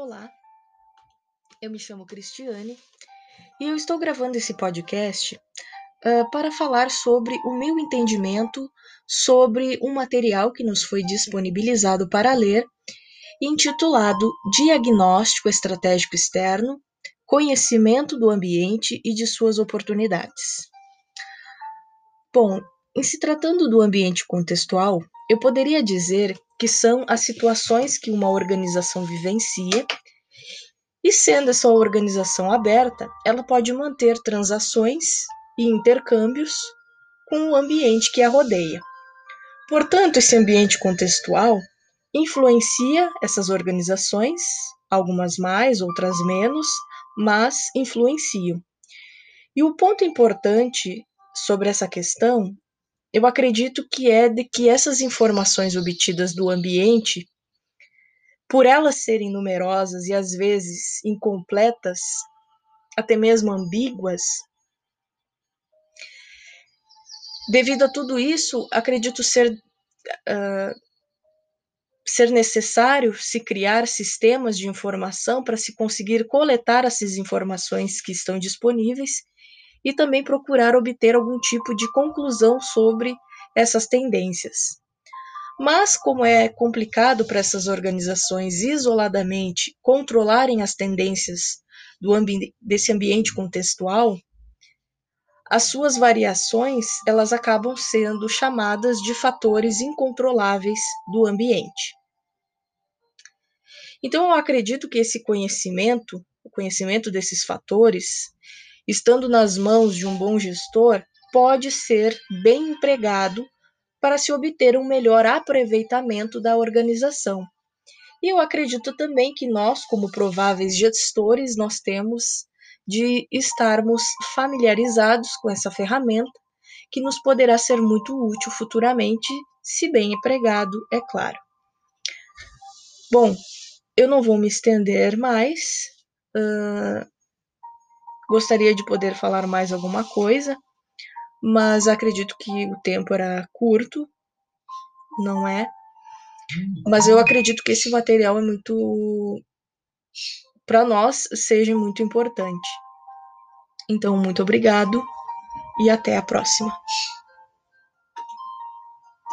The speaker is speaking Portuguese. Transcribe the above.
Olá, eu me chamo Cristiane e eu estou gravando esse podcast uh, para falar sobre o meu entendimento sobre um material que nos foi disponibilizado para ler, intitulado Diagnóstico Estratégico Externo Conhecimento do Ambiente e de Suas Oportunidades. Bom, em se tratando do ambiente contextual, eu poderia dizer que são as situações que uma organização vivencia, e sendo essa organização aberta, ela pode manter transações e intercâmbios com o ambiente que a rodeia. Portanto, esse ambiente contextual influencia essas organizações, algumas mais, outras menos, mas influenciam. E o ponto importante sobre essa questão eu acredito que é de que essas informações obtidas do ambiente, por elas serem numerosas e às vezes incompletas, até mesmo ambíguas, devido a tudo isso, acredito ser uh, ser necessário se criar sistemas de informação para se conseguir coletar essas informações que estão disponíveis e também procurar obter algum tipo de conclusão sobre essas tendências. Mas, como é complicado para essas organizações isoladamente controlarem as tendências ambi desse ambiente contextual, as suas variações elas acabam sendo chamadas de fatores incontroláveis do ambiente. Então, eu acredito que esse conhecimento, o conhecimento desses fatores, estando nas mãos de um bom gestor, pode ser bem empregado para se obter um melhor aproveitamento da organização. E eu acredito também que nós, como prováveis gestores, nós temos de estarmos familiarizados com essa ferramenta, que nos poderá ser muito útil futuramente, se bem empregado, é claro. Bom, eu não vou me estender mais. Uh, Gostaria de poder falar mais alguma coisa, mas acredito que o tempo era curto, não é? Mas eu acredito que esse material é muito. para nós, seja muito importante. Então, muito obrigado e até a próxima.